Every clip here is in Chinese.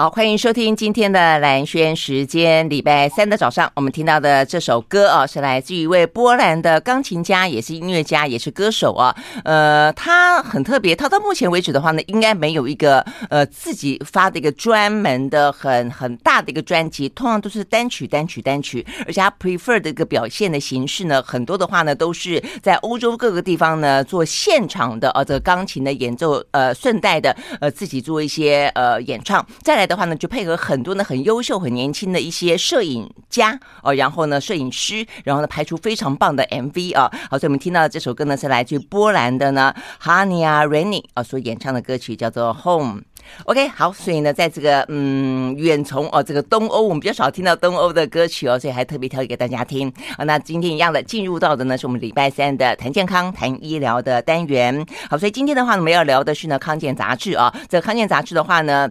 好，欢迎收听今天的兰轩时间。礼拜三的早上，我们听到的这首歌啊，是来自于一位波兰的钢琴家，也是音乐家，也是歌手啊。呃，他很特别，他到目前为止的话呢，应该没有一个呃自己发的一个专门的很很大的一个专辑，通常都是单曲、单曲、单曲。而且他 prefer 的一个表现的形式呢，很多的话呢，都是在欧洲各个地方呢做现场的呃这个钢琴的演奏，呃，顺带的呃自己做一些呃演唱。再来。的话呢，就配合很多呢很优秀、很年轻的一些摄影家哦，然后呢摄影师，然后呢拍出非常棒的 MV 啊。好，所以我们听到的这首歌呢是来自于波兰的呢 Hania Rennie 啊所演唱的歌曲叫做 Home。OK，好，所以呢在这个嗯远从哦这个东欧，我们比较少听到东欧的歌曲哦，所以还特别挑给大家听啊。那今天一样的进入到的呢是我们礼拜三的谈健康、谈医疗的单元。好，所以今天的话呢我们要聊的是呢康健杂志啊，这康健杂志的话呢。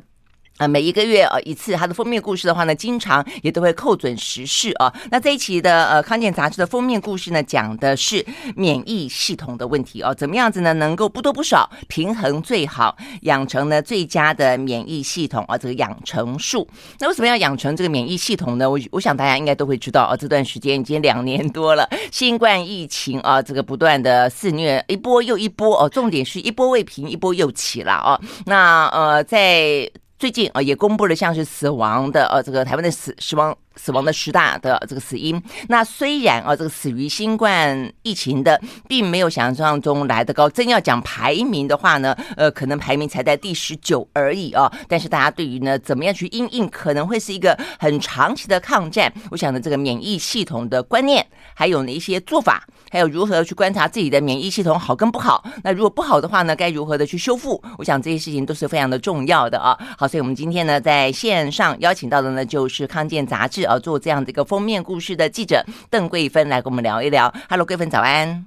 啊，每一个月呃一次，它的封面故事的话呢，经常也都会扣准时事啊。那这一期的呃康健杂志的封面故事呢，讲的是免疫系统的问题哦，怎么样子呢，能够不多不少，平衡最好，养成呢最佳的免疫系统啊，这个养成术。那为什么要养成这个免疫系统呢？我我想大家应该都会知道啊，这段时间已经两年多了，新冠疫情啊，这个不断的肆虐，一波又一波哦，重点是一波未平，一波又起了啊。那呃在最近啊，也公布了像是死亡的呃，这个台湾的死死亡。死亡的十大的这个死因，那虽然啊，这个死于新冠疫情的，并没有想象中来得高。真要讲排名的话呢，呃，可能排名才在第十九而已啊。但是大家对于呢，怎么样去应应，可能会是一个很长期的抗战。我想呢，这个免疫系统的观念，还有呢一些做法，还有如何去观察自己的免疫系统好跟不好。那如果不好的话呢，该如何的去修复？我想这些事情都是非常的重要的啊。好，所以我们今天呢，在线上邀请到的呢，就是康健杂志。要做这样的一个封面故事的记者邓桂芬来跟我们聊一聊。Hello，桂芬早安。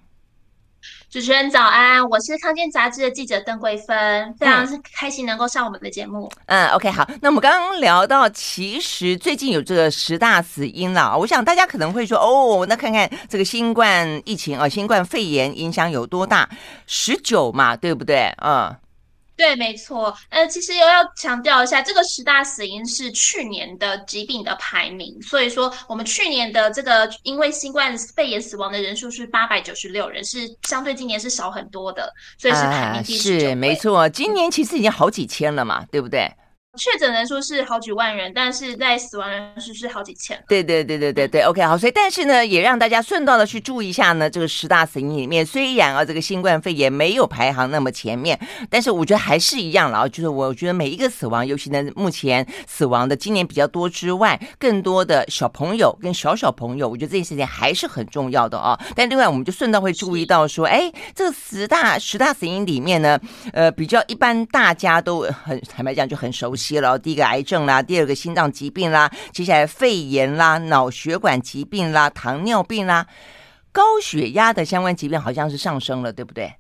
主持人早安，我是康健杂志的记者邓桂芬，非常是开心能够上我们的节目。嗯，OK，好。那我们刚刚聊到，其实最近有这个十大死因了。我想大家可能会说，哦，那看看这个新冠疫情啊，新冠肺炎影响有多大？十九嘛，对不对？嗯。对，没错。呃，其实又要强调一下，这个十大死因是去年的疾病的排名，所以说我们去年的这个因为新冠肺炎死亡的人数是八百九十六人，是相对今年是少很多的，所以是排名第十九。是没错，今年其实已经好几千了嘛，对不对？确诊人数是好几万人，但是在死亡人数是好几千。对对对对对对，OK 好，所以但是呢，也让大家顺道的去注意一下呢，这个十大死因里面，虽然啊这个新冠肺炎没有排行那么前面，但是我觉得还是一样了啊，就是我觉得每一个死亡，尤其呢目前死亡的今年比较多之外，更多的小朋友跟小小朋友，我觉得这件事情还是很重要的啊。但另外我们就顺道会注意到说，哎，这个十大十大死因里面呢，呃，比较一般大家都很坦白讲就很熟悉。了，第一个癌症啦，第二个心脏疾病啦，接下来肺炎啦，脑血管疾病啦，糖尿病啦，高血压的相关疾病好像是上升了，对不对？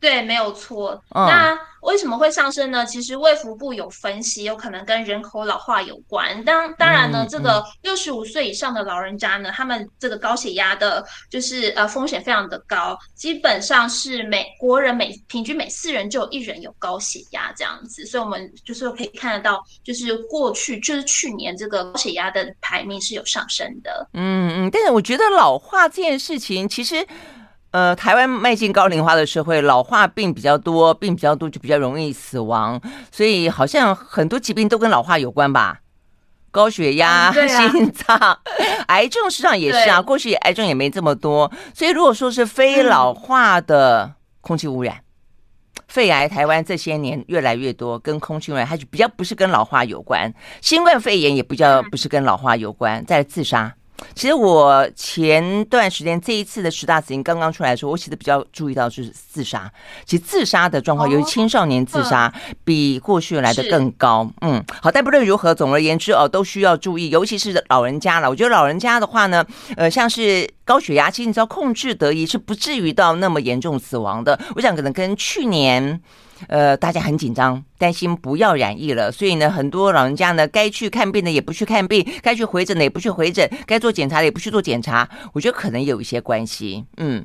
对，没有错。嗯、那为什么会上升呢？其实卫福部有分析，有可能跟人口老化有关。当当然呢，嗯、这个六十五岁以上的老人家呢，他们这个高血压的，就是呃风险非常的高，基本上是美国人每平均每四人就有一人有高血压这样子。所以我们就是可以看得到，就是过去就是去年这个高血压的排名是有上升的。嗯嗯，但是我觉得老化这件事情其实。呃，台湾迈进高龄化的社会，老化病比较多，病比较多就比较容易死亡，所以好像很多疾病都跟老化有关吧？高血压、嗯啊、心脏、癌症实际上也是啊。过去癌症也没这么多，所以如果说是非老化的空气污染，嗯、肺癌台湾这些年越来越多，跟空气污染它就比较不是跟老化有关。新冠肺炎也比较不是跟老化有关，在自杀。其实我前段时间这一次的十大死因刚刚出来的时候，我其实比较注意到就是自杀。其实自杀的状况，尤其青少年自杀，比过去来的更高。嗯，好，但不论如何，总而言之哦，都需要注意，尤其是老人家了。我觉得老人家的话呢，呃，像是高血压，其实你只要控制得宜，是不至于到那么严重死亡的。我想可能跟去年。呃，大家很紧张，担心不要染疫了，所以呢，很多老人家呢，该去看病的也不去看病，该去回诊的也不去回诊，该做检查的也不去做检查。我觉得可能有一些关系。嗯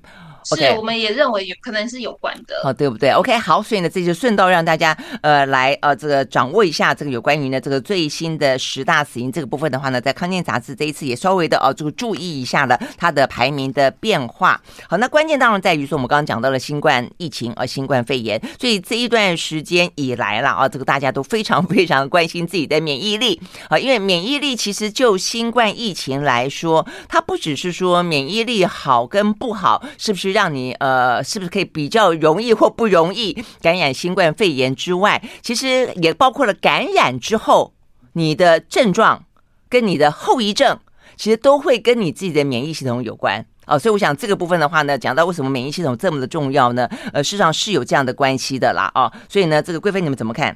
是，我们也认为有可能是有关的，哦，对不对？OK，好，所以呢，这就顺道让大家呃来呃这个掌握一下这个有关于呢这个最新的十大死因这个部分的话呢，在康健杂志这一次也稍微的哦这个注意一下了它的排名的变化。好，那关键当然在于说我们刚刚讲到了新冠疫情啊，新冠肺炎，所以这一段时间以来了啊，这个大家都非常非常关心自己的免疫力啊，因为免疫力其实就新冠疫情来说，它不只是说免疫力好跟不好，是不是让你呃，是不是可以比较容易或不容易感染新冠肺炎之外，其实也包括了感染之后你的症状跟你的后遗症，其实都会跟你自己的免疫系统有关哦。所以我想这个部分的话呢，讲到为什么免疫系统这么的重要呢？呃，事实上是有这样的关系的啦哦。所以呢，这个贵妃你们怎么看？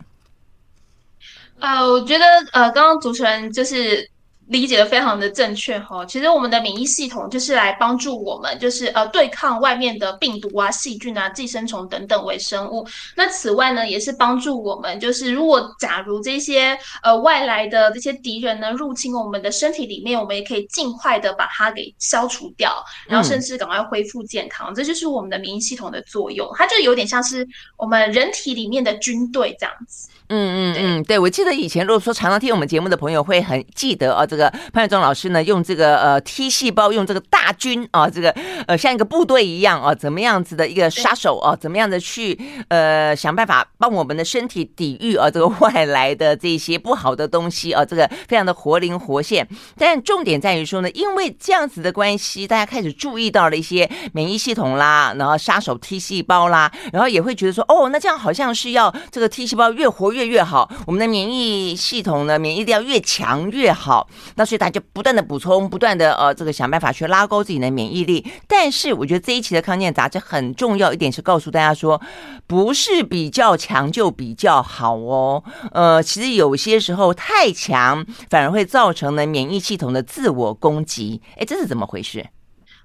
呃，我觉得呃，刚刚主持人就是。理解的非常的正确哈，其实我们的免疫系统就是来帮助我们，就是呃对抗外面的病毒啊、细菌啊、寄生虫等等微生物。那此外呢，也是帮助我们，就是如果假如这些呃外来的这些敌人呢入侵我们的身体里面，我们也可以尽快的把它给消除掉，然后甚至赶快恢复健康。嗯。这就是我们的免疫系统的作用，它就有点像是我们人体里面的军队这样子。嗯嗯嗯，对，我记得以前如果说常常听我们节目的朋友会很记得啊，这个潘伟忠老师呢用这个呃 T 细胞，用这个大军啊，这个呃像一个部队一样啊，怎么样子的一个杀手啊，怎么样的去呃想办法帮我们的身体抵御啊这个外来的这些不好的东西啊，这个非常的活灵活现。但重点在于说呢，因为这样子的关系，大家开始注意到了一些免疫系统啦，然后杀手 T 细胞啦，然后也会觉得说哦，那这样好像是要这个 T 细胞越活越。越越好，我们的免疫系统呢，免疫力要越强越好。那所以大家不断的补充，不断的呃，这个想办法去拉高自己的免疫力。但是我觉得这一期的康健杂志很重要一点是告诉大家说，不是比较强就比较好哦。呃，其实有些时候太强反而会造成呢免疫系统的自我攻击。哎，这是怎么回事？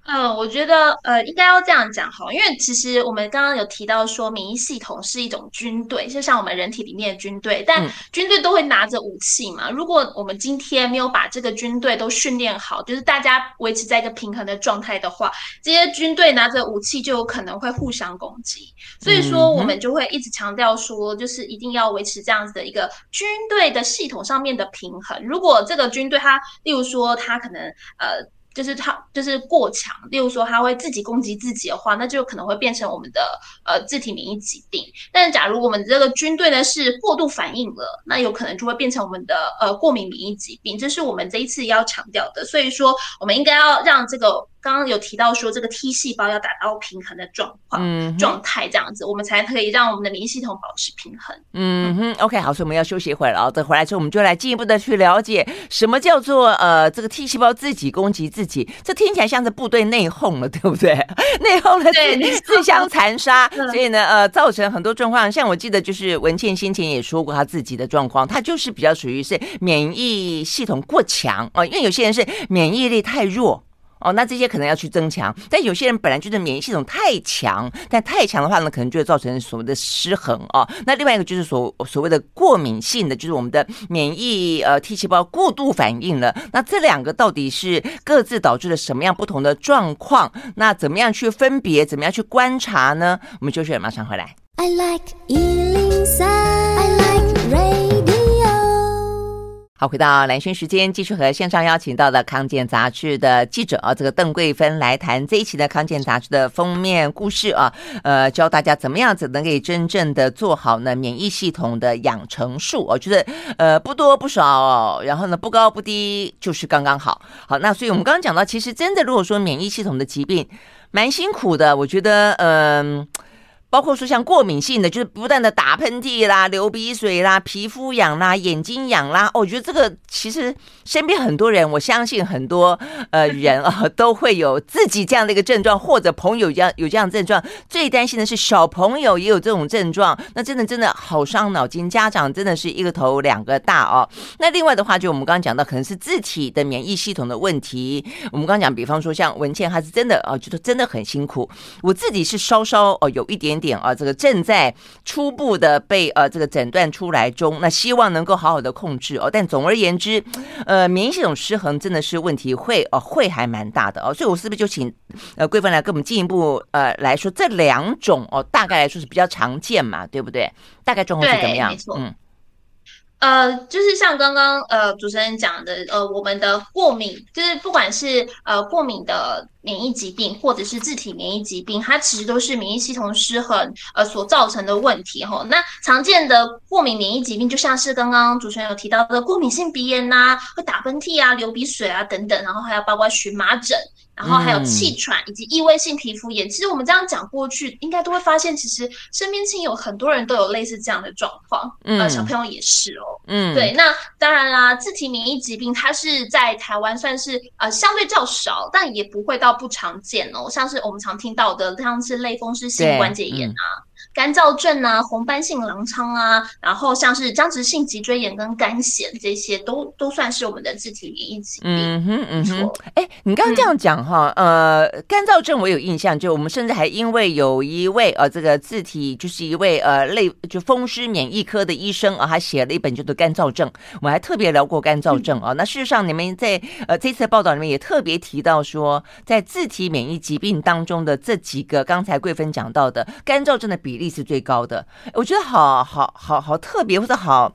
嗯，我觉得呃，应该要这样讲哈，因为其实我们刚刚有提到说，免疫系统是一种军队，就像我们人体里面的军队，但军队都会拿着武器嘛。如果我们今天没有把这个军队都训练好，就是大家维持在一个平衡的状态的话，这些军队拿着武器就有可能会互相攻击。所以说，我们就会一直强调说，就是一定要维持这样子的一个军队的系统上面的平衡。如果这个军队它，例如说它可能呃。就是他就是过强，例如说他会自己攻击自己的话，那就可能会变成我们的呃自体免疫疾病。但是假如我们这个军队呢是过度反应了，那有可能就会变成我们的呃过敏免疫疾病。这是我们这一次要强调的。所以说，我们应该要让这个。刚刚有提到说，这个 T 细胞要达到平衡的状况、嗯、状态，这样子我们才可以让我们的免疫系统保持平衡。嗯哼，OK，好，所以我们要休息一会儿了啊。等回来之后，我们就来进一步的去了解什么叫做呃这个 T 细胞自己攻击自己。这听起来像是部队内讧了，对不对？内讧了，自自相残杀。所以呢，呃，造成很多状况。像我记得就是文倩先前也说过他自己的状况，他就是比较属于是免疫系统过强啊、呃，因为有些人是免疫力太弱。哦，那这些可能要去增强，但有些人本来就是免疫系统太强，但太强的话呢，可能就会造成所谓的失衡哦。那另外一个就是所所谓的过敏性的，就是我们的免疫呃 T 细胞过度反应了。那这两个到底是各自导致了什么样不同的状况？那怎么样去分别？怎么样去观察呢？我们休息，马上回来。I like 103, I like radio. 好，回到兰萱时间，继续和线上邀请到的康健杂志的记者啊，这个邓桂芬来谈这一期的康健杂志的封面故事啊，呃，教大家怎么样子能够真正的做好呢免疫系统的养成术哦，就是呃不多不少，然后呢不高不低，就是刚刚好。好，那所以我们刚刚讲到，其实真的如果说免疫系统的疾病蛮辛苦的，我觉得嗯。包括说像过敏性的，就是不断的打喷嚏啦、流鼻水啦、皮肤痒啦、眼睛痒啦。我觉得这个其实身边很多人，我相信很多呃人啊 都会有自己这样的一个症状，或者朋友这样有这样症状。最担心的是小朋友也有这种症状，那真的真的好伤脑筋。家长真的是一个头两个大哦。那另外的话，就我们刚刚讲到，可能是自体的免疫系统的问题。我们刚刚讲，比方说像文倩，她是真的哦，觉得真的很辛苦。我自己是稍稍哦有一点点。啊，这个正在初步的被呃这个诊断出来中，那希望能够好好的控制哦。但总而言之，呃，免疫系统失衡真的是问题，会哦会还蛮大的哦。所以我是不是就请呃桂芬来跟我们进一步呃来说这两种哦，大概来说是比较常见嘛，对不对？大概状况是怎么样？没错。嗯。呃，就是像刚刚呃主持人讲的，呃，我们的过敏，就是不管是呃过敏的免疫疾病，或者是自体免疫疾病，它其实都是免疫系统失衡呃所造成的问题哈。那常见的过敏免疫疾病，就像是刚刚主持人有提到的过敏性鼻炎呐、啊，会打喷嚏啊、流鼻水啊等等，然后还有包括荨麻疹。然后还有气喘以及异位性皮肤炎，嗯、其实我们这样讲过去，应该都会发现，其实身边亲友很多人都有类似这样的状况，嗯、呃，小朋友也是哦，嗯，对，那当然啦，自体免疫疾病它是在台湾算是呃相对较少，但也不会到不常见哦，像是我们常听到的，像是类风湿性关节炎啊。干燥症啊，红斑性狼疮啊，然后像是僵直性脊椎炎跟干癬这些，都都算是我们的自体免疫疾病。嗯哼，嗯哼。哎，你刚刚这样讲哈，嗯、呃，干燥症我有印象，就我们甚至还因为有一位呃，这个自体就是一位呃类就风湿免疫科的医生啊，他写了一本叫做《干燥症》，我们还特别聊过干燥症啊。嗯、那事实上，你们在呃这次报道里面也特别提到说，在自体免疫疾病当中的这几个，刚才桂芬讲到的干燥症的比比例。是最高的，我觉得好好好好特别，或者好，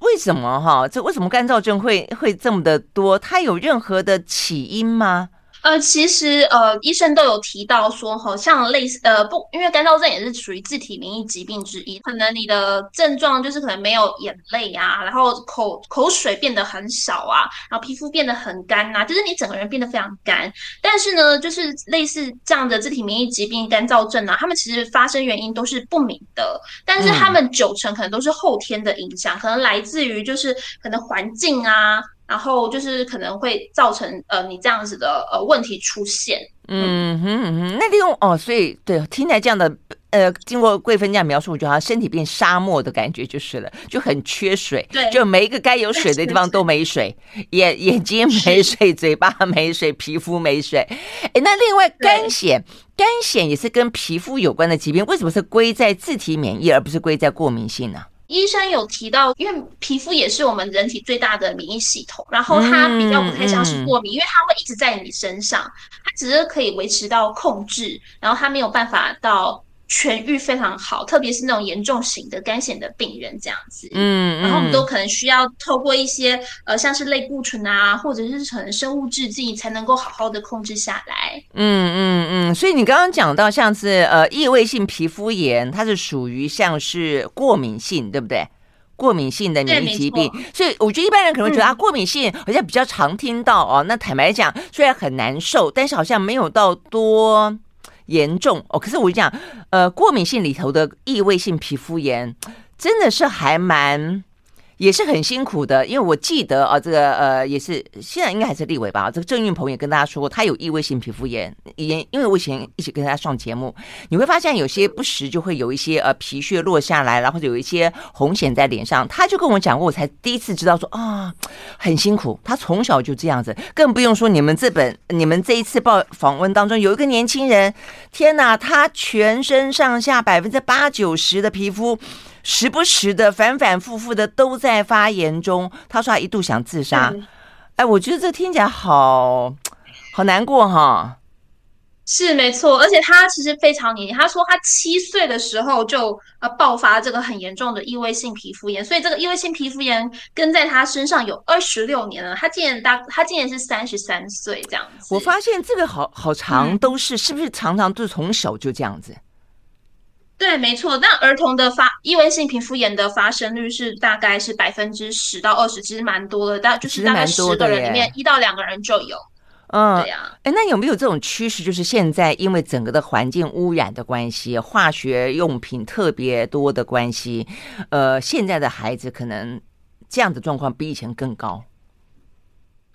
为什么哈？这为什么干燥症会会这么的多？它有任何的起因吗？呃，其实呃，医生都有提到说，好像类似呃不，因为干燥症也是属于自体免疫疾病之一，可能你的症状就是可能没有眼泪啊，然后口口水变得很少啊，然后皮肤变得很干啊，就是你整个人变得非常干。但是呢，就是类似这样的自体免疫疾病干燥症啊，他们其实发生原因都是不明的，但是他们九成可能都是后天的影响，嗯、可能来自于就是可能环境啊。然后就是可能会造成呃你这样子的呃问题出现，嗯哼嗯哼，那利用哦，所以对听起来这样的呃，经过桂芬这样描述，我觉得好像身体变沙漠的感觉就是了，就很缺水，对，就每一个该有水的地方都没水，眼眼睛没水，嘴巴没水，皮肤没水。哎，那另外肝癣，肝癣也是跟皮肤有关的疾病，为什么是归在自体免疫而不是归在过敏性呢？医生有提到，因为皮肤也是我们人体最大的免疫系统，然后它比较不太像是过敏，嗯、因为它会一直在你身上，它只是可以维持到控制，然后它没有办法到。痊愈非常好，特别是那种严重型的干癬的病人这样子，嗯，嗯，然后我们都可能需要透过一些呃，像是类固醇啊，或者是可能生物制剂，才能够好好的控制下来。嗯嗯嗯，所以你刚刚讲到像是呃异位性皮肤炎，它是属于像是过敏性，对不对？过敏性的免疫疾病，所以我觉得一般人可能会觉得啊，过敏性好像比较常听到哦。那坦白讲，虽然很难受，但是好像没有到多。严重哦，可是我就讲，呃，过敏性里头的异位性皮肤炎，真的是还蛮。也是很辛苦的，因为我记得啊，这个呃也是现在应该还是立委吧。这个郑运鹏也跟大家说过，他有异位性皮肤炎，也因为我以前一起跟他上节目，你会发现有些不时就会有一些呃皮屑落下来，然后有一些红癬在脸上。他就跟我讲过，我才第一次知道说啊，很辛苦。他从小就这样子，更不用说你们这本你们这一次报访问当中有一个年轻人，天哪，他全身上下百分之八九十的皮肤。时不时的反反复复的都在发言中，他说他一度想自杀。嗯、哎，我觉得这听起来好好难过哈。是没错，而且他其实非常年轻，他说他七岁的时候就呃爆发这个很严重的异位性皮肤炎，所以这个异位性皮肤炎跟在他身上有二十六年了。他今年大他今年是三十三岁这样子。我发现这个好好长都是、嗯、是不是常常都是从小就这样子？对，没错。但儿童的发异位性皮肤炎的发生率是大概是百分之十到二十，其实蛮多的。大就是大概十个人里面一到两个人就有。嗯，对呀。哎，那有没有这种趋势？就是现在因为整个的环境污染的关系，化学用品特别多的关系，呃，现在的孩子可能这样的状况比以前更高。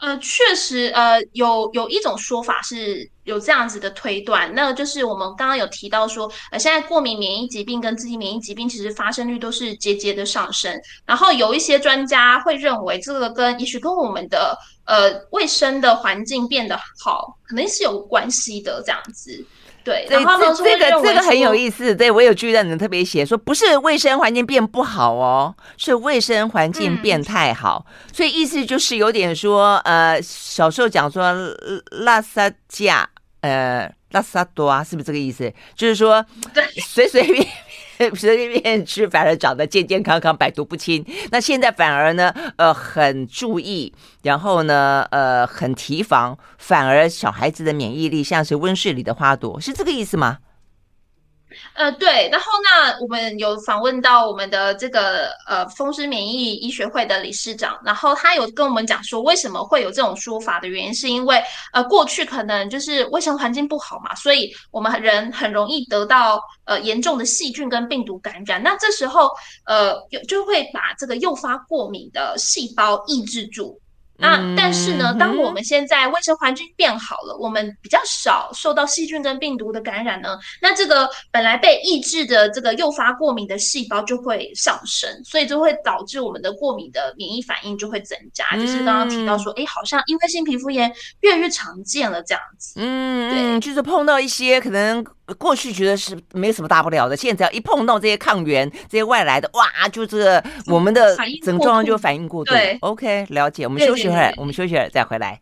呃，确实，呃，有有一种说法是有这样子的推断，那就是我们刚刚有提到说，呃，现在过敏免疫疾病跟自体免疫疾病其实发生率都是节节的上升，然后有一些专家会认为这个跟也许跟我们的呃卫生的环境变得好，可能是有关系的这样子。对，然后这这个这个很有意思，对我有注意到你们特别写说，不是卫生环境变不好哦，是卫生环境变太好，嗯、所以意思就是有点说，呃，小时候讲说拉萨架，呃，拉萨多啊，是不是这个意思？就是说，对，随随便。随随便吃，反而长得健健康康、百毒不侵。那现在反而呢，呃，很注意，然后呢，呃，很提防，反而小孩子的免疫力像是温室里的花朵，是这个意思吗？呃，对，然后那我们有访问到我们的这个呃风湿免疫医学会的理事长，然后他有跟我们讲说，为什么会有这种说法的原因，是因为呃过去可能就是卫生环境不好嘛，所以我们人很容易得到呃严重的细菌跟病毒感染，那这时候呃有就会把这个诱发过敏的细胞抑制住。那但是呢，当我们现在卫生环境变好了，我们比较少受到细菌跟病毒的感染呢，那这个本来被抑制的这个诱发过敏的细胞就会上升，所以就会导致我们的过敏的免疫反应就会增加。就是刚刚提到说，哎，好像因为性皮肤炎越来越常见了这样子。嗯，对，就是碰到一些可能。过去觉得是没什么大不了的，现在只要一碰到这些抗原，这些外来的，哇，就是我们的整个状况就反应过度。对，OK，了解。我们休息会儿，我们休息会儿再回来。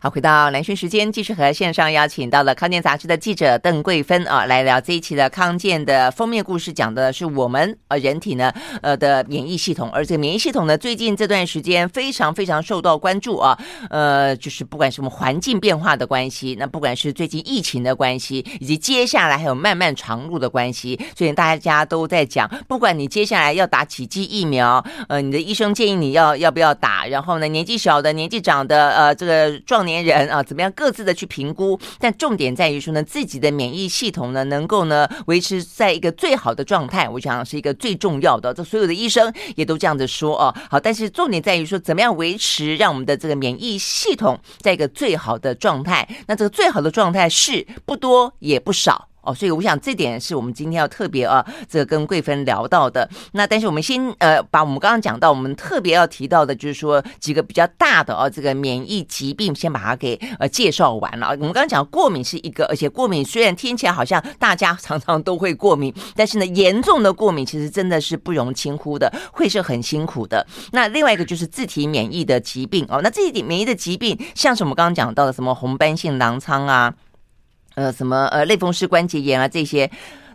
好，回到兰萱时间，继续和线上邀请到了康健杂志的记者邓桂芬啊，来聊这一期的康健的封面故事，讲的是我们呃人体呢呃的免疫系统，而这个免疫系统呢，最近这段时间非常非常受到关注啊，呃，就是不管什么环境变化的关系，那不管是最近疫情的关系，以及接下来还有漫漫长路的关系，最近大家都在讲，不管你接下来要打几剂疫苗，呃，你的医生建议你要要不要打，然后呢，年纪小的、年纪长的，呃，这个壮。年人啊，怎么样各自的去评估？但重点在于说呢，自己的免疫系统呢，能够呢维持在一个最好的状态，我想是一个最重要的。这所有的医生也都这样子说哦。好，但是重点在于说，怎么样维持让我们的这个免疫系统在一个最好的状态？那这个最好的状态是不多也不少。哦，所以我想这点是我们今天要特别啊，这个跟桂芬聊到的。那但是我们先呃，把我们刚刚讲到，我们特别要提到的，就是说几个比较大的啊，这个免疫疾病，先把它给呃介绍完了。我们刚刚讲过敏是一个，而且过敏虽然听起来好像大家常常都会过敏，但是呢，严重的过敏其实真的是不容轻忽的，会是很辛苦的。那另外一个就是自体免疫的疾病哦，那自体免疫的疾病，像是我们刚刚讲到的什么红斑性狼疮啊。呃，什么呃，类风湿关节炎啊，这些，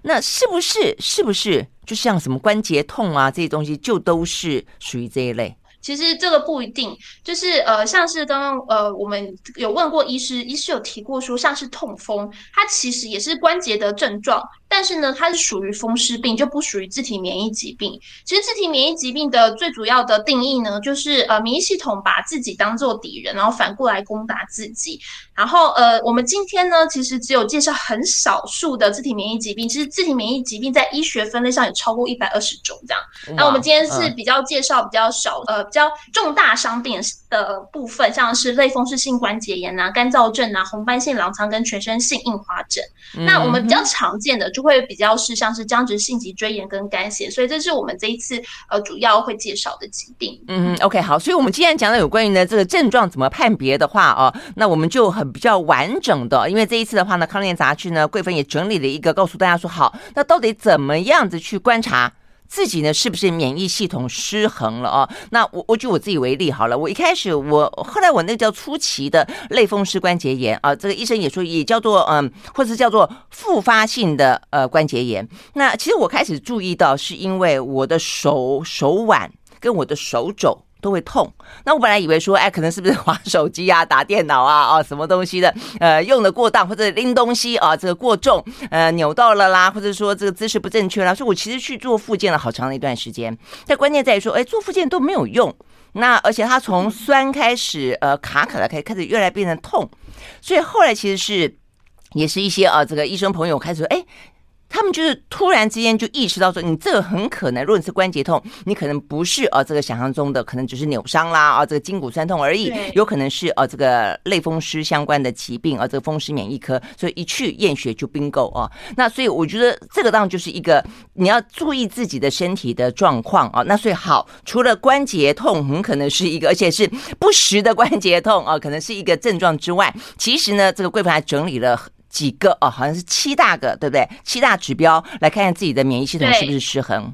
那是不是是不是就像什么关节痛啊这些东西，就都是属于这一类？其实这个不一定，就是呃，像是刚刚呃，我们有问过医师，医师有提过说，像是痛风，它其实也是关节的症状。但是呢，它是属于风湿病，就不属于自体免疫疾病。其实自体免疫疾病的最主要的定义呢，就是呃，免疫系统把自己当做敌人，然后反过来攻打自己。然后呃，我们今天呢，其实只有介绍很少数的自体免疫疾病。其实自体免疫疾病在医学分类上有超过一百二十种这样。那我们今天是比较介绍比较少呃比较重大伤病的部分，像是类风湿性关节炎啊、干燥症啊、红斑性狼疮跟全身性硬化症。那我们比较常见的就会比较是像是僵直性脊椎炎跟干癬，所以这是我们这一次呃主要会介绍的疾病。嗯，OK，好，所以我们今天讲到有关于呢这个症状怎么判别的话哦，那我们就很比较完整的，因为这一次的话呢，康健杂志呢桂芬也整理了一个，告诉大家说好，那到底怎么样子去观察？自己呢，是不是免疫系统失衡了啊？那我我举我自己为例好了，我一开始我后来我那叫初期的类风湿关节炎啊，这个医生也说也叫做嗯，或者是叫做复发性的呃关节炎。那其实我开始注意到，是因为我的手手腕跟我的手肘。都会痛。那我本来以为说，哎，可能是不是 滑手机啊、打电脑啊、啊什么东西的，呃，用的过当或者拎东西啊，这个过重，呃，扭到了啦，或者说这个姿势不正确啦。所以我其实去做复健了好长的一段时间。但关键在于说，哎，做复健都没有用。那而且它从酸开始，呃，卡卡的开开始越来变成痛。所以后来其实是也是一些啊，这个医生朋友开始说，哎。他们就是突然之间就意识到说，你这个很可能，如果你是关节痛，你可能不是啊这个想象中的，可能只是扭伤啦啊这个筋骨酸痛而已，有可能是啊这个类风湿相关的疾病啊这个风湿免疫科，所以一去验血就 bingo 啊。那所以我觉得这个当然就是一个你要注意自己的身体的状况啊。那所以好，除了关节痛很可能是一个，而且是不时的关节痛啊，可能是一个症状之外，其实呢这个桂芬还整理了。几个哦，好像是七大个，对不对？七大指标来看看自己的免疫系统是不是失衡。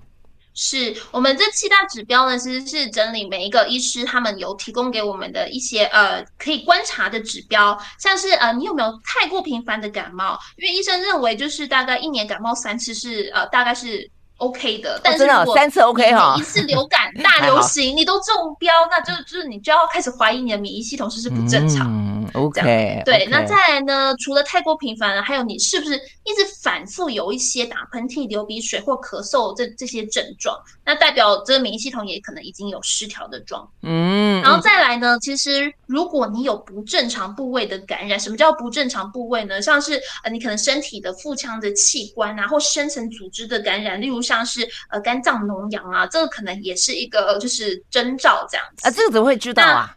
是我们这七大指标呢，其实是整理每一个医师他们有提供给我们的一些呃可以观察的指标，像是呃你有没有太过频繁的感冒？因为医生认为就是大概一年感冒三次是呃大概是。OK 的，但是如果三次 OK 哈，一次流感 大流行你都中标，那就就是你就要开始怀疑你的免疫系统是不是不正常。嗯，OK，对，那再来呢？除了太过频繁了，还有你是不是一直反复有一些打喷嚏、流鼻水或咳嗽这这些症状，那代表这个免疫系统也可能已经有失调的状。嗯，然后再来呢？其实如果你有不正常部位的感染，什么叫不正常部位呢？像是呃你可能身体的腹腔的器官啊，或深层组织的感染，例如。像是呃肝脏脓疡啊，这个可能也是一个就是征兆这样子啊，这个怎么会知道啊？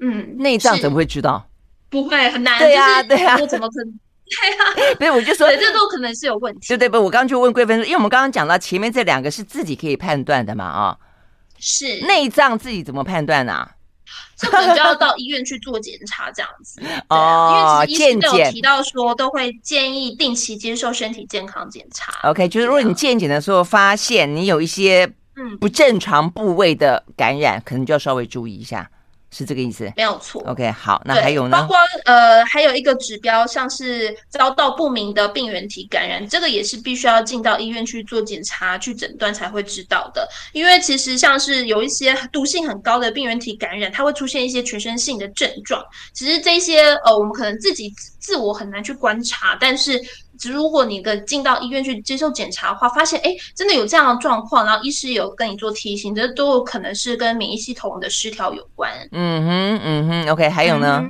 嗯，内脏怎么会知道？不会很难，对呀、啊，对呀、啊，我怎么可能？对呀、啊，不是我就说，这都可能是有问题。对对不，我刚刚就问贵芬说，因为我们刚刚讲到前面这两个是自己可以判断的嘛啊，是内脏自己怎么判断呢、啊？这可能就要到医院去做检查，这样子。哦，因为其实医生都有提到说，都会建议定期接受身体健康检查。OK，就是如果你健检的时候发现你有一些嗯不正常部位的感染，可能就要稍微注意一下。是这个意思，没有错。OK，好，那还有呢？包括呃，还有一个指标，像是遭到不明的病原体感染，这个也是必须要进到医院去做检查、去诊断才会知道的。因为其实像是有一些毒性很高的病原体感染，它会出现一些全身性的症状。其实这些呃，我们可能自己自我很难去观察，但是。如果你的进到医院去接受检查的话，发现哎，真的有这样的状况，然后医师有跟你做提醒，这都有可能是跟免疫系统的失调有关。嗯哼，嗯哼，OK，还有呢？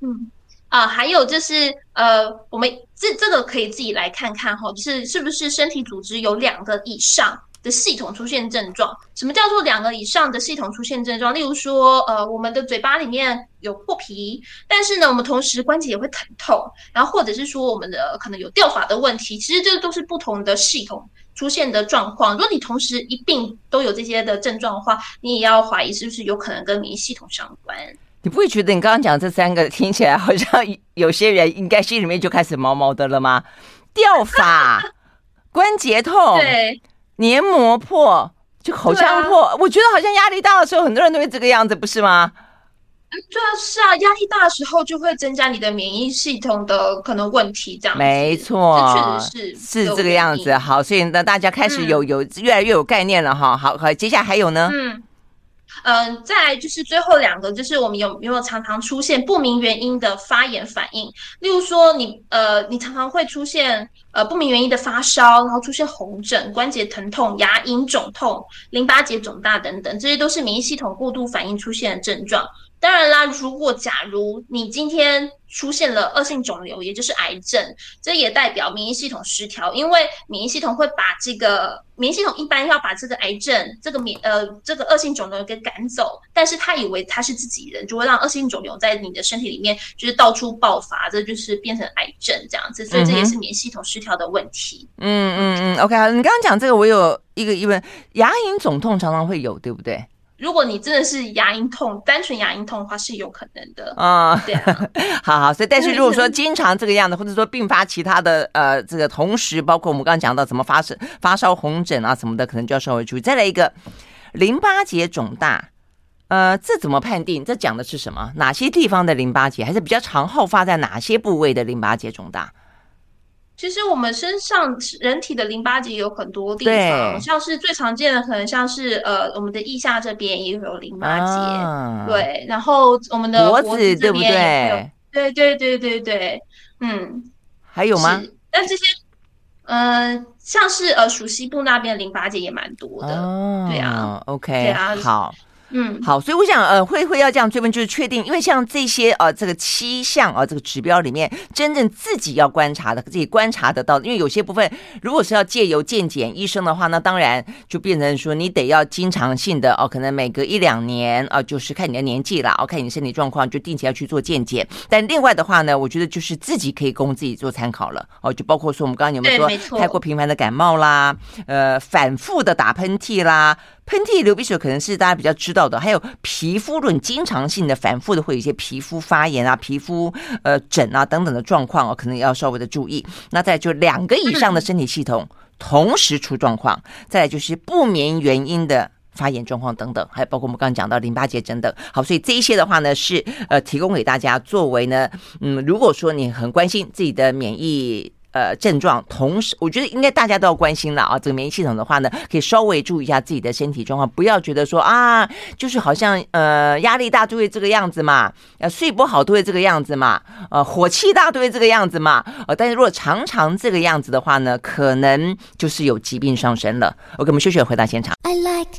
嗯啊、呃，还有就是呃，我们这这个可以自己来看看哈，就是是不是身体组织有两个以上的系统出现症状？什么叫做两个以上的系统出现症状？例如说，呃，我们的嘴巴里面有破皮，但是呢，我们同时关节也会疼痛，然后或者是说我们的可能有掉发的问题，其实这都是不同的系统出现的状况。如果你同时一并都有这些的症状的话，你也要怀疑是不是有可能跟免疫系统相关。你不会觉得你刚刚讲这三个听起来好像有些人应该心里面就开始毛毛的了吗？掉发、关节痛。对。黏膜破，就口腔破，啊、我觉得好像压力大的时候，很多人都会这个样子，不是吗？对啊，是啊，压力大的时候就会增加你的免疫系统的可能问题，这样没错，确实是是这个样子。好，所以呢，大家开始有有越来越有概念了哈。好，好，接下来还有呢？嗯。嗯、再来就是最后两个，就是我们有没有常常出现不明原因的发炎反应？例如说，你呃，你常常会出现呃不明原因的发烧，然后出现红疹、关节疼痛、牙龈肿痛、淋巴结肿大等等，这些都是免疫系统过度反应出现的症状。当然啦，如果假如你今天出现了恶性肿瘤，也就是癌症，这也代表免疫系统失调，因为免疫系统会把这个免疫系统一般要把这个癌症、这个免呃这个恶性肿瘤给赶走，但是他以为他是自己人，就会让恶性肿瘤在你的身体里面就是到处爆发，这就是变成癌症这样子，所以这也是免疫系统失调的问题。嗯嗯嗯，OK，你刚刚讲这个，我有一个疑问，牙龈肿痛常常会有，对不对？如果你真的是牙龈痛，单纯牙龈痛的话是有可能的啊。对啊，好好，所以但是如果说经常这个样子，或者说并发其他的呃，这个同时包括我们刚刚讲到怎么发生发烧、红疹啊什么的，可能就要稍微注意。再来一个淋巴结肿大，呃，这怎么判定？这讲的是什么？哪些地方的淋巴结，还是比较常好发在哪些部位的淋巴结肿大？其实我们身上人体的淋巴结有很多地方，像是最常见的，可能像是呃，我们的腋下这边也有淋巴结，啊、对，然后我们的脖子这边也有，对对对对对，嗯，还有吗？但这些，嗯、呃，像是呃，属膝部那边淋巴结也蛮多的，哦、对啊，OK，对啊，好。嗯，好，所以我想，呃，会会要这样追问，就是确定，因为像这些呃，这个七项啊，这个指标里面，真正自己要观察的，自己观察得到的，因为有些部分，如果是要借由健检医生的话，那当然就变成说，你得要经常性的哦，可能每隔一两年啊，就是看你的年纪了，哦，看你身体状况，就定期要去做健检。但另外的话呢，我觉得就是自己可以供自己做参考了，哦，就包括说我们刚刚有没有说太过频繁的感冒啦，呃，反复的打喷嚏啦。喷嚏、流鼻水可能是大家比较知道的，还有皮肤论经常性的、反复的会有一些皮肤发炎啊、皮肤呃疹啊等等的状况哦，可能要稍微的注意。那再就两个以上的身体系统同时出状况，再来就是不明原因的发炎状况等等，还包括我们刚刚讲到淋巴结等等。好，所以这一些的话呢，是呃提供给大家作为呢，嗯，如果说你很关心自己的免疫。呃，症状同时，我觉得应该大家都要关心了啊。这个免疫系统的话呢，可以稍微注意一下自己的身体状况，不要觉得说啊，就是好像呃压力大就会这个样子嘛，呃睡不好都会这个样子嘛，呃火气大都会这个样子嘛。呃，但是如果常常这个样子的话呢，可能就是有疾病上升了。OK，我们休息回到现场。I like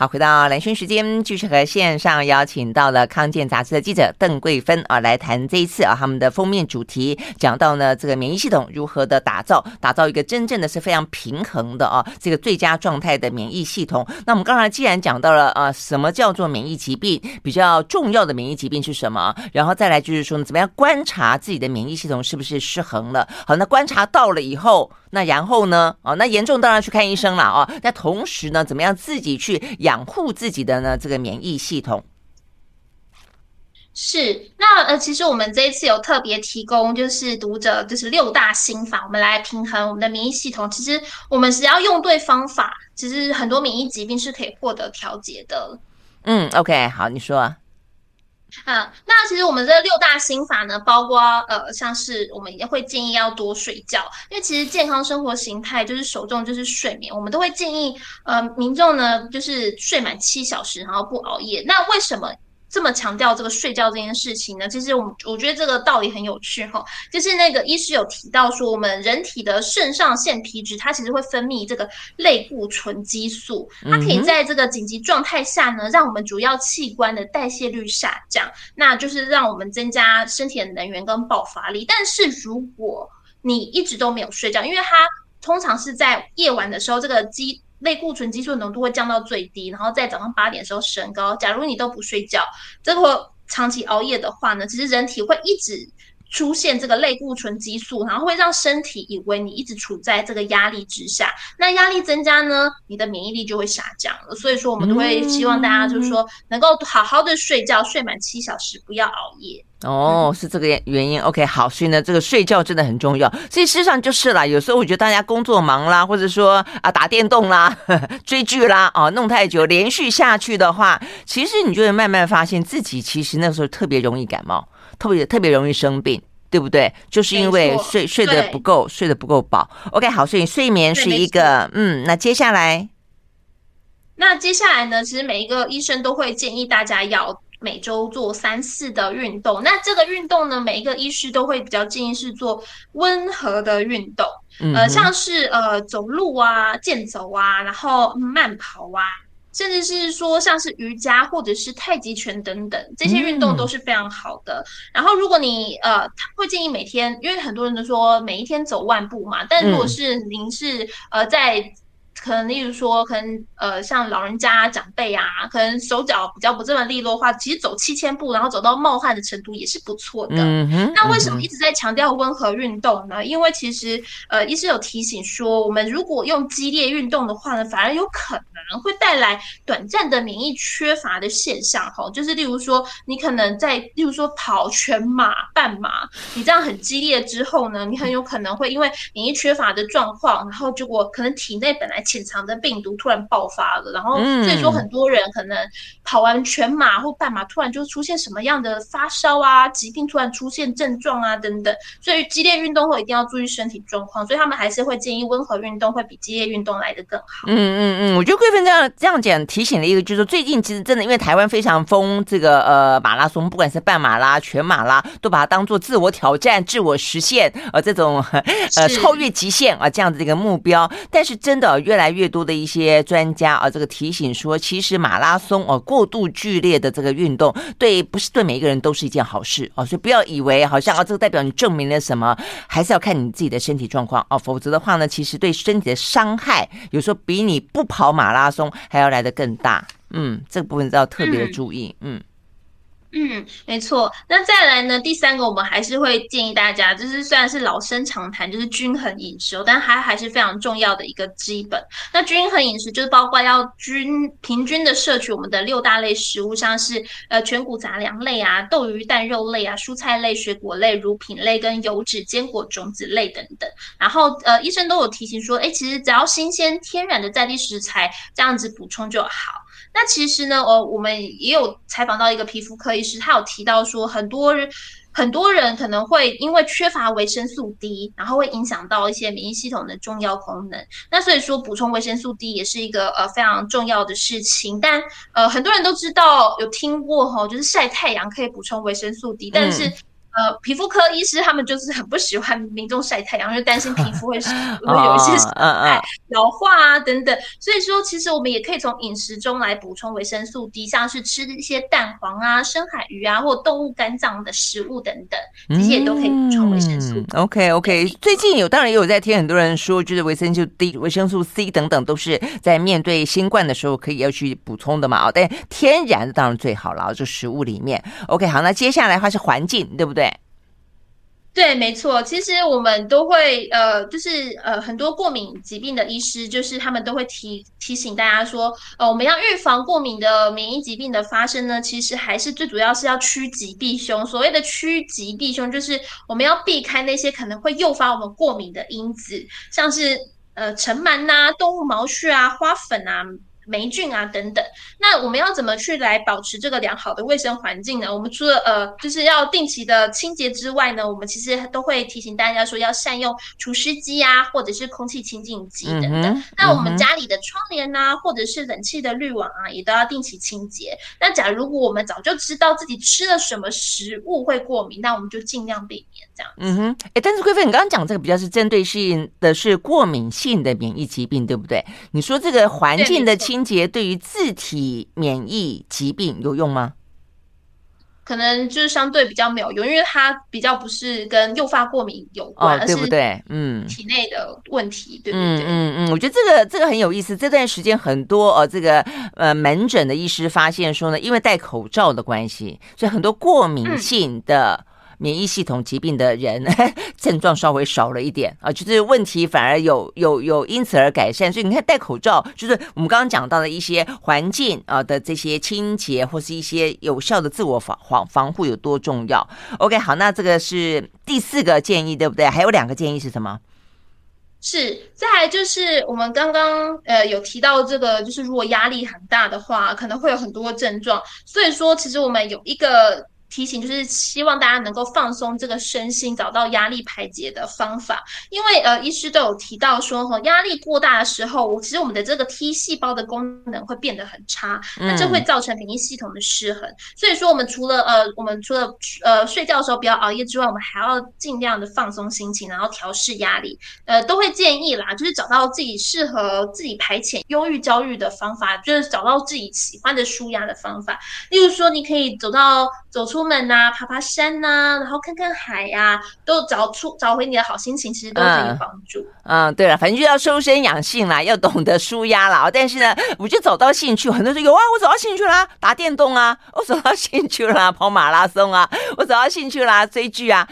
好，回到蓝轩时间，继续和线上邀请到了康健杂志的记者邓桂芬啊，来谈这一次啊他们的封面主题，讲到呢这个免疫系统如何的打造，打造一个真正的是非常平衡的啊这个最佳状态的免疫系统。那我们刚才既然讲到了啊，什么叫做免疫疾病，比较重要的免疫疾病是什么，然后再来就是说，怎么样观察自己的免疫系统是不是失衡了？好，那观察到了以后。那然后呢？哦，那严重当然去看医生了哦。那同时呢，怎么样自己去养护自己的呢？这个免疫系统是那呃，其实我们这一次有特别提供，就是读者就是六大心法，我们来平衡我们的免疫系统。其实我们只要用对方法，其实很多免疫疾病是可以获得调节的。嗯，OK，好，你说。嗯，那其实我们这六大心法呢，包括呃，像是我们也会建议要多睡觉，因为其实健康生活形态就是首重就是睡眠，我们都会建议呃民众呢就是睡满七小时，然后不熬夜。那为什么？这么强调这个睡觉这件事情呢？其实我我觉得这个道理很有趣哈，就是那个医师有提到说，我们人体的肾上腺皮质它其实会分泌这个类固醇激素，它可以在这个紧急状态下呢，让我们主要器官的代谢率下降，那就是让我们增加身体的能源跟爆发力。但是如果你一直都没有睡觉，因为它通常是在夜晚的时候，这个激类固醇激素浓度会降到最低，然后在早上八点的时候升高。假如你都不睡觉，这个长期熬夜的话呢，其实人体会一直出现这个类固醇激素，然后会让身体以为你一直处在这个压力之下。那压力增加呢，你的免疫力就会下降了。所以说，我们都会希望大家就是说，能够好好的睡觉，睡满七小时，不要熬夜。哦，是这个原因。OK，好，所以呢，这个睡觉真的很重要。所以事实上就是啦，有时候我觉得大家工作忙啦，或者说啊打电动啦、呵 呵追剧啦，啊弄太久，连续下去的话，其实你就会慢慢发现自己其实那时候特别容易感冒，特别特别容易生病，对不对？就是因为睡睡得不够，睡得不够饱。OK，好，所以睡眠是一个嗯，那接下来，那接下来呢，其实每一个医生都会建议大家要。每周做三次的运动，那这个运动呢，每一个医师都会比较建议是做温和的运动，呃，像是呃走路啊、健走啊，然后慢跑啊，甚至是说像是瑜伽或者是太极拳等等，这些运动都是非常好的。然后如果你呃会建议每天，因为很多人都说每一天走万步嘛，但如果是您是呃在。可能例如说，可能呃，像老人家长辈啊，可能手脚比较不这么利落的话，其实走七千步，然后走到冒汗的程度也是不错的。嗯哼。那为什么一直在强调温和运动呢？因为其实呃，医生有提醒说，我们如果用激烈运动的话呢，反而有可能会带来短暂的免疫缺乏的现象。哈，就是例如说，你可能在例如说跑全马、半马，你这样很激烈之后呢，你很有可能会因为免疫缺乏的状况，然后结果可能体内本来潜藏的病毒突然爆发了，然后所以说很多人可能跑完全马或半马，突然就出现什么样的发烧啊、疾病突然出现症状啊等等，所以激烈运动后一定要注意身体状况，所以他们还是会建议温和运动会比激烈运动来的更好。嗯嗯嗯，我觉得桂芬这样这样讲提醒了一个，就是说最近其实真的因为台湾非常疯这个呃马拉松，不管是半马啦、全马啦，都把它当做自我挑战、自我实现呃这种呃超越极限啊这样子的一个目标，但是真的越来越多的一些专家啊，这个提醒说，其实马拉松哦，过度剧烈的这个运动，对不是对每一个人都是一件好事哦，所以不要以为好像啊，这个代表你证明了什么，还是要看你自己的身体状况哦，否则的话呢，其实对身体的伤害，有时候比你不跑马拉松还要来得更大。嗯，这个部分要特别的注意。嗯。嗯，嗯没错。那再来呢？第三个，我们还是会建议大家，就是虽然是老生常谈，就是均衡饮食哦，但它还是非常重要的一个基本。那均衡饮食就是包括要均平均的摄取我们的六大类食物，像是呃全谷杂粮类啊、豆鱼蛋肉类啊、蔬菜类、水果类、乳品类跟油脂、坚果、种子类等等。然后呃，医生都有提醒说，哎，其实只要新鲜天然的在地食材，这样子补充就好。那其实呢，呃，我们也有采访到一个皮肤科医师，他有提到说，很多人很多人可能会因为缺乏维生素 D，然后会影响到一些免疫系统的重要功能。那所以说，补充维生素 D 也是一个呃非常重要的事情。但呃，很多人都知道有听过哈，就是晒太阳可以补充维生素 D，但是。嗯呃，皮肤科医师他们就是很不喜欢民众晒太阳，就担心皮肤会 会有一些伤害、老化啊等等。所以说，其实我们也可以从饮食中来补充维生素 D，像是吃一些蛋黄啊、深海鱼啊，或动物肝脏的食物等等，这些也都可以补充维生素。嗯、OK OK，最近有当然也有在听很多人说，就是维生素 D、维生素 C 等等，都是在面对新冠的时候可以要去补充的嘛。哦，但天然的当然最好了，就食物里面。OK，好，那接下来的话是环境，对不对？对，没错，其实我们都会，呃，就是呃，很多过敏疾病的医师，就是他们都会提提醒大家说，呃，我们要预防过敏的免疫疾病的发生呢，其实还是最主要是要趋吉避凶。所谓的趋吉避凶，就是我们要避开那些可能会诱发我们过敏的因子，像是呃尘螨呐、动物毛屑啊、花粉啊。霉菌啊等等，那我们要怎么去来保持这个良好的卫生环境呢？我们除了呃就是要定期的清洁之外呢，我们其实都会提醒大家说要善用除湿机啊，或者是空气清净机等等。嗯、那我们家里的窗帘啊，或者是冷气的滤网啊，也都要定期清洁。那假如我们早就知道自己吃了什么食物会过敏，那我们就尽量避免这样。嗯哼，哎，但是贵妃，你刚刚讲这个比较是针对性的是过敏性的免疫疾病，对不对？你说这个环境的清。洁对于自体免疫疾病有用吗？可能就是相对比较没有用，因为它比较不是跟诱发过敏有关，哦、对不对？嗯，体内的问题，对不对？嗯嗯嗯，我觉得这个这个很有意思。这段时间很多呃，这个呃门诊的医师发现说呢，因为戴口罩的关系，所以很多过敏性的、嗯。免疫系统疾病的人 症状稍微少了一点啊，就是问题反而有有有因此而改善。所以你看戴口罩，就是我们刚刚讲到的一些环境啊的这些清洁，或是一些有效的自我防防防护有多重要。OK，好，那这个是第四个建议，对不对？还有两个建议是什么？是，再来就是我们刚刚呃有提到这个，就是如果压力很大的话，可能会有很多症状。所以说，其实我们有一个。提醒就是希望大家能够放松这个身心，找到压力排解的方法。因为呃，医师都有提到说，哈，压力过大的时候，其实我们的这个 T 细胞的功能会变得很差，那这会造成免疫系统的失衡。所以说，我们除了呃，我们除了呃睡觉的时候不要熬夜之外，我们还要尽量的放松心情，然后调试压力。呃，都会建议啦，就是找到自己适合自己排遣忧郁、焦虑的方法，就是找到自己喜欢的舒压的方法。例如说，你可以走到走出。出门呐、啊，爬爬山呐、啊，然后看看海呀、啊，都找出找回你的好心情，其实都很有帮助。嗯，嗯，对了，反正就要修身养性啦，要懂得舒压啦。但是呢，我就找到兴趣，很多人说有啊，我找到兴趣啦，打电动啊，我找到兴趣啦，跑马拉松啊，我找到兴趣啦，追剧啊。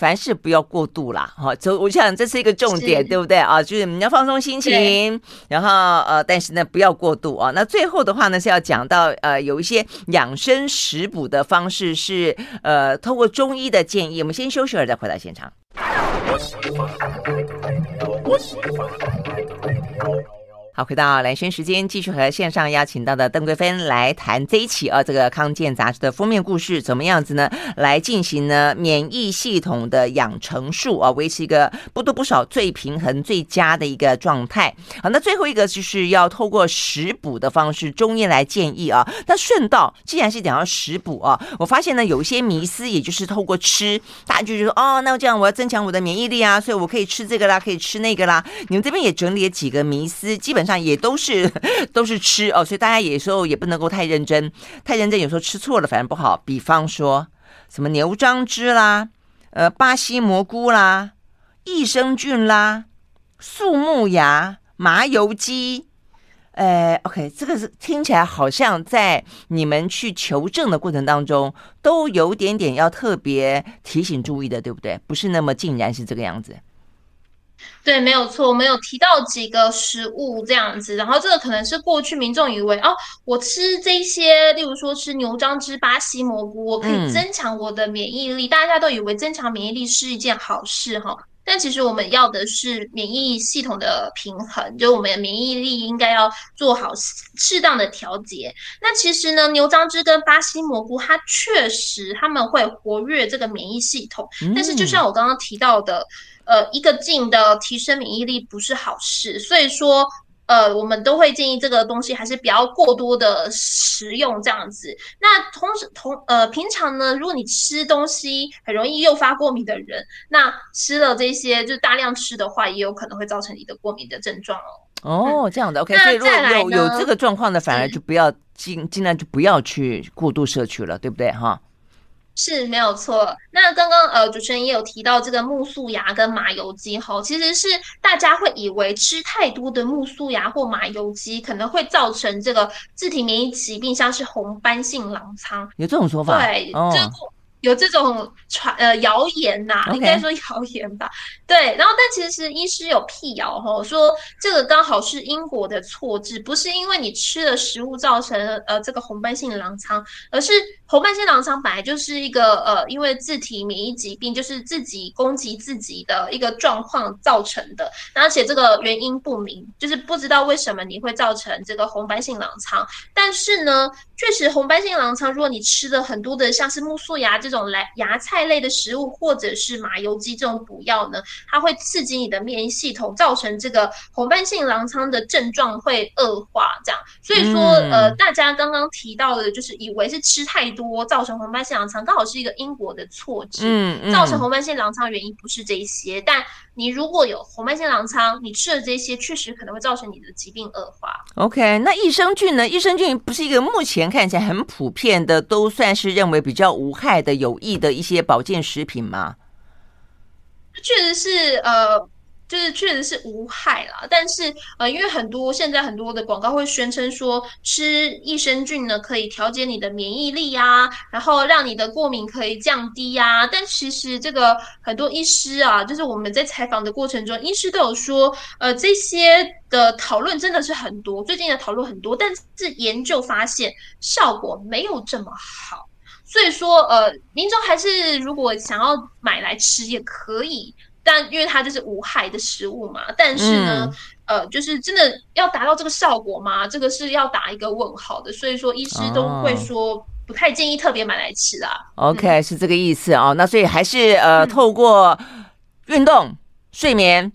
凡事不要过度啦，哈，就我想这是一个重点，对不对啊？就是你要放松心情，然后呃，但是呢不要过度啊。那最后的话呢是要讲到呃有一些养生食补的方式是呃透过中医的建议。我们先休息会儿再回到现场。好，回到兰萱时间，继续和线上邀请到的邓桂芬来谈这一期啊，这个康健杂志的封面故事怎么样子呢？来进行呢免疫系统的养成术啊，维持一个不多不少、最平衡、最佳的一个状态。好，那最后一个就是要透过食补的方式，中医来建议啊。那顺道，既然是讲到食补啊，我发现呢有一些迷思，也就是透过吃，大家就觉得哦，那这样我要增强我的免疫力啊，所以我可以吃这个啦，可以吃那个啦。你们这边也整理了几个迷思，基本。上也都是 都是吃哦，所以大家有时候也不能够太认真，太认真有时候吃错了反而不好。比方说什么牛樟芝啦，呃，巴西蘑菇啦，益生菌啦，树木芽、麻油鸡。呃，OK，这个是听起来好像在你们去求证的过程当中，都有点点要特别提醒注意的，对不对？不是那么尽然是这个样子。对，没有错，我们有提到几个食物这样子，然后这个可能是过去民众以为哦，我吃这些，例如说吃牛樟芝、巴西蘑菇，我可以增强我的免疫力，嗯、大家都以为增强免疫力是一件好事哈。但其实我们要的是免疫系统的平衡，就我们的免疫力应该要做好适当的调节。那其实呢，牛樟芝跟巴西蘑菇，它确实他们会活跃这个免疫系统。但是就像我刚刚提到的，呃，一个劲的提升免疫力不是好事，所以说。呃，我们都会建议这个东西还是不要过多的食用这样子。那同时同呃，平常呢，如果你吃东西很容易诱发过敏的人，那吃了这些就大量吃的话，也有可能会造成你的过敏的症状哦。哦，这样的 OK。所以如果有有这个状况的，反而就不要尽尽量就不要去过度摄取了，对不对哈？是没有错。那刚刚呃，主持人也有提到这个木素芽跟麻油鸡吼，其实是大家会以为吃太多的木素芽或麻油鸡可能会造成这个自体免疫疾病，像是红斑性狼疮。有这种说法？对，哦、这有这种传呃谣言呐.应该说谣言吧。对，然后但其实医师有辟谣吼，说这个刚好是因果的错置，不是因为你吃了食物造成呃这个红斑性狼疮，而是。红斑性狼疮本来就是一个呃，因为自体免疫疾病，就是自己攻击自己的一个状况造成的，而且这个原因不明，就是不知道为什么你会造成这个红斑性狼疮。但是呢，确实红斑性狼疮，如果你吃了很多的像是木素芽这种来芽菜类的食物，或者是麻油鸡这种补药呢，它会刺激你的免疫系统，造成这个红斑性狼疮的症状会恶化。这样，所以说呃，大家刚刚提到的，就是以为是吃太多。多造成红斑性狼疮，刚好是一个因果的错置。嗯，嗯，造成红斑性狼疮原因不是这些，但你如果有红斑性狼疮，你吃了这些，确实可能会造成你的疾病恶化。OK，那益生菌呢？益生菌不是一个目前看起来很普遍的，都算是认为比较无害的、有益的一些保健食品吗？确实是，呃。就是确实是无害啦，但是呃，因为很多现在很多的广告会宣称说吃益生菌呢可以调节你的免疫力啊，然后让你的过敏可以降低呀。但其实这个很多医师啊，就是我们在采访的过程中，医师都有说，呃，这些的讨论真的是很多，最近的讨论很多，但是研究发现效果没有这么好。所以说，呃，民众还是如果想要买来吃也可以。但因为它就是无害的食物嘛，但是呢，嗯、呃，就是真的要达到这个效果吗？这个是要打一个问号的。所以说，医师都会说不太建议特别买来吃啊。哦、OK，嗯、是这个意思啊、哦。那所以还是呃，透过运动、睡眠、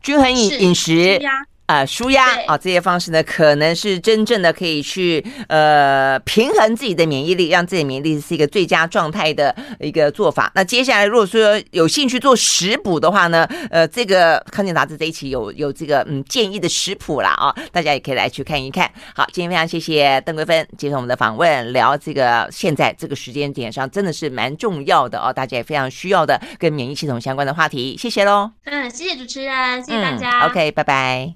均衡饮饮食。啊，舒压啊，这些方式呢，可能是真正的可以去呃平衡自己的免疫力，让自己的免疫力是一个最佳状态的一个做法。那接下来，如果说有兴趣做食补的话呢，呃，这个康健杂志这一期有有这个嗯建议的食谱啦啊，大家也可以来去看一看。好，今天非常谢谢邓桂芬接受我们的访问，聊这个现在这个时间点上真的是蛮重要的哦，大家也非常需要的跟免疫系统相关的话题。谢谢喽。嗯，谢谢主持人，谢谢大家。嗯、OK，拜拜。